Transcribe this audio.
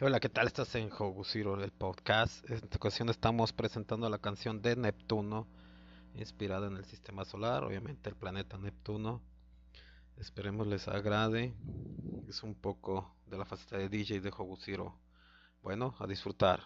Hola, ¿qué tal? Estás en Hobusiro, el podcast. En esta ocasión estamos presentando la canción de Neptuno, inspirada en el sistema solar, obviamente el planeta Neptuno. Esperemos les agrade. Es un poco de la faceta de DJ de Hobusiro. Bueno, a disfrutar.